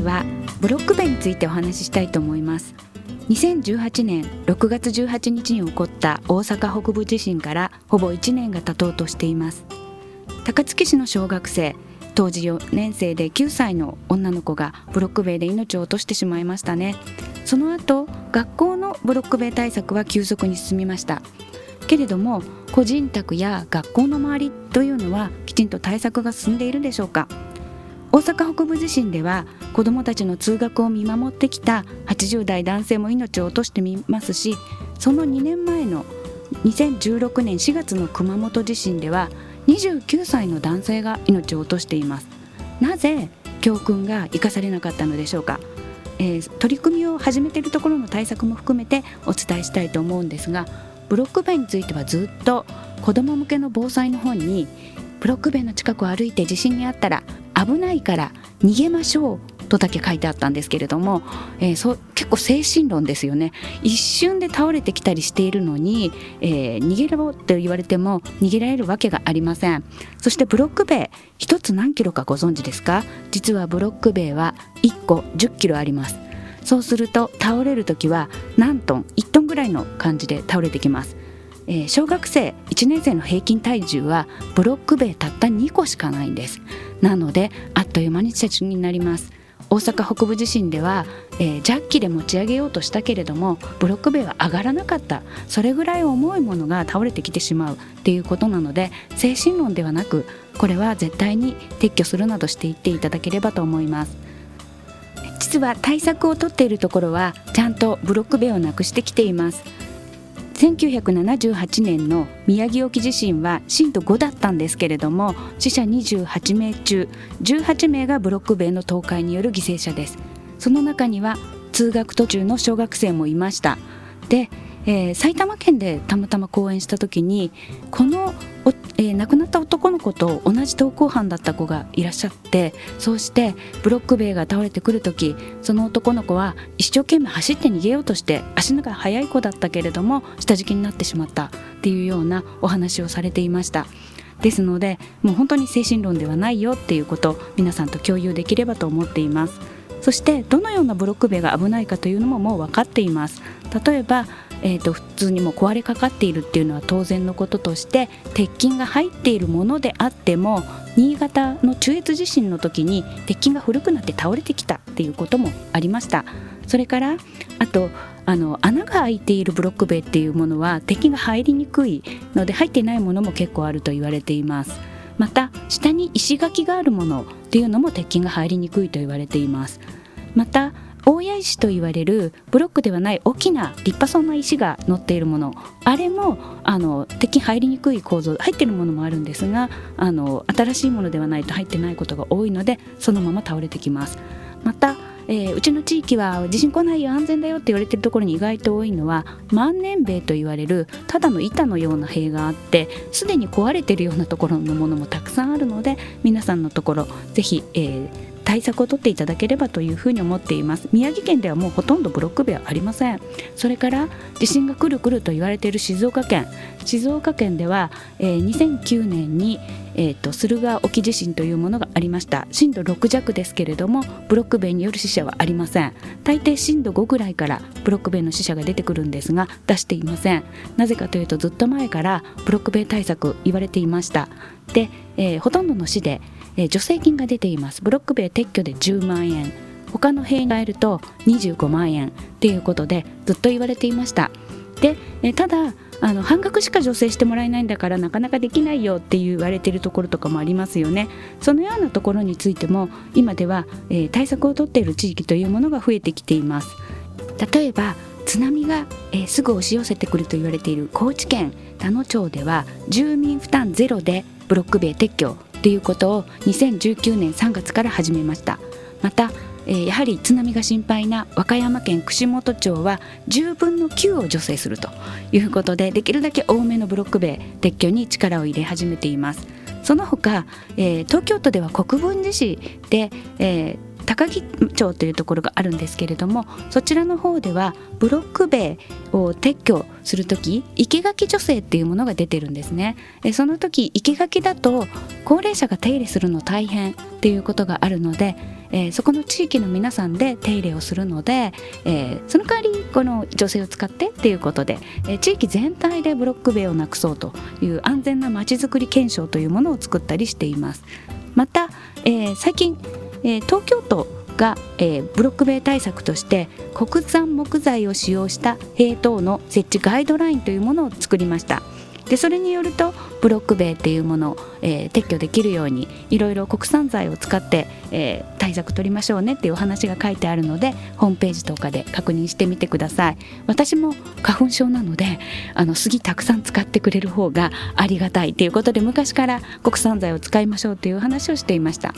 回はブロック塀についてお話ししたいと思います。2018年6月18日に起こった大阪北部地震からほぼ1年が経とうとしています。高槻市の小学生当時4年生で9歳の女の子がブロック塀で命を落としてしまいましたね。その後学校のブロック塀対策は急速に進みました。けれども個人宅や学校の周りというのはきちんと対策が進んでいるでしょうか。大阪北部地震では子どもたちの通学を見守ってきた80代男性も命を落としてみますしその2年前の2016年4月の熊本地震では29歳の男性が命を落としています。なぜ教訓が生かされなかったのでしょうか、えー、取り組みを始めているところの対策も含めてお伝えしたいと思うんですがブロック塀についてはずっと子ども向けの防災の本にブロック塀の近くを歩いて地震にあったら危ないから逃げましょうとだけ書いてあったんですけれども、えー、そ結構精神論ですよね。一瞬で倒れてきたりしているのに、えー、逃げろって言われても逃げられるわけがありません。そしてブロック塀1つ何キロかご存知ですか？実はブロック塀は1個10キロあります。そうすると倒れる時は何トン1トンぐらいの感じで倒れてきます。えー、小学生1年生の平均体重はブロック塀たった2個しかないんです。なのであっという間に着になります。大阪北部地震では、えー、ジャッキで持ち上げようとしたけれどもブロック塀は上がらなかった。それぐらい重いものが倒れてきてしまう。っていうことなので精神論ではなくこれは絶対に撤去するなどしていっていただければと思います。実は対策をとっているところはちゃんとブロック塀をなくしてきています。1978年の宮城沖地震は震度5だったんですけれども死者28名中18名がブロック塀の倒壊による犠牲者です。その中には通学途中の小学生もいました。でえー、埼玉県でたまたま講演した時にこのえー、亡くなった男の子と同じ登校班だった子がいらっしゃってそうしてブロック塀が倒れてくる時その男の子は一生懸命走って逃げようとして足のが速い子だったけれども下敷きになってしまったっていうようなお話をされていました。ですのでもう本当に精神論ではないよっていうこと皆さんと共有できればと思っていますそしてどのようなブロック塀が危ないかというのももう分かっています。例えばえーと、普通にも壊れかかっているっていうのは当然のこととして鉄筋が入っているものであっても新潟の中越地震の時に鉄筋が古くなって倒れてきたっていうこともありました。それからあとあの穴が開いているブロック塀っていうものは鉄筋が入りにくいので入っていないものも結構あると言われています。また下に石垣があるものっていうのも鉄筋が入りにくいと言われています。また大谷石と言われるブロックではない大きな立派そうな石が乗っているもの。あれもあの敵入りにくい構造入っているものもあるんですがあの新しいものではないと入ってないことが多いのでそのまま倒れてきます。またえー、うちの地域は地震来ないよ安全だよって言われてるところに意外と多いのは万年塀と言われるただの板のような塀があってすでに壊れてるようなところのものもたくさんあるので皆さんのところぜひ、えー対策を取っていただければというふうに思っています。宮城県ではもうほとんどブロック塀はありません。それから地震が来る来ると言われている静岡県。静岡県では、えー、2009年にえーと、駿河沖地震というものがありました。震度6弱ですけれどもブロック塀による死者はありません。大抵震度5ぐらいからブロック塀の死者が出てくるんですが出していません。なぜかというとずっと前からブロック塀対策言われていました。で、えー、ほとんどの市で、え、助成金が出ています。ブロック塀撤去で10万円。他の塀に変えると25万円。っていうことでずっと言われていました。で、え、ただあの半額しか助成してもらえないんだからなかなかできないよ。って言われてるところとかもありますよね。そのようなところについても今では、え、対策をとっている地域というものが増えてきています。例えば津波が、え、すぐ押し寄せてくると言われている高知県田野町では住民負担ゼロでブロック塀撤去。ということを2019年3月から始めました。またえー、やはり津波が心配な和歌山県串本町は10分の9を助成するということでできるだけ多めのブロック塀撤去に力を入れ始めています。その他、えー、東京都では国分寺市で、えー高木町というところがあるんですけれどもそちらの方ではブロック塀を撤去する時生垣女性っていうものが出てるんですね。えその時生垣だと高齢者が手入れするの大変っていうことがあるのでえー、そこの地域の皆さんで手入れをするので、えー、その代わりこの女性を使ってっていうことで、えー、地域全体でブロック塀をなくそうという安全なまちづくり検証というものを作ったりしています。また、え最近、え東京都が、えブロック塀対策として国産木材を使用した塀等の設置ガイドラインというものを作りました。でそれによるとブロック塀っていうものを、えー、撤去できるようにいろいろ国産材を使って、えー、対策取りましょうねっていうお話が書いてあるのでホームページとかで確認してみてください。私も花粉症なのであの杉たくさん使ってくれる方がありがたいっていうことで昔から国産材を使いましょうという話をしていました。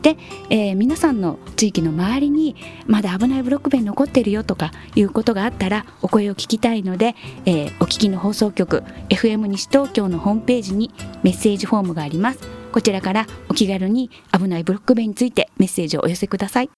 で、えー、皆さんの地域の周りにまだ危ないブロック塀残ってるよとかいうことがあったらお声を聞きたいので、えー、お聞きの放送局 FM 西東京のホームページにメッセージフォームがあります。こちらからお気軽に危ないブロック塀についてメッセージをお寄せください。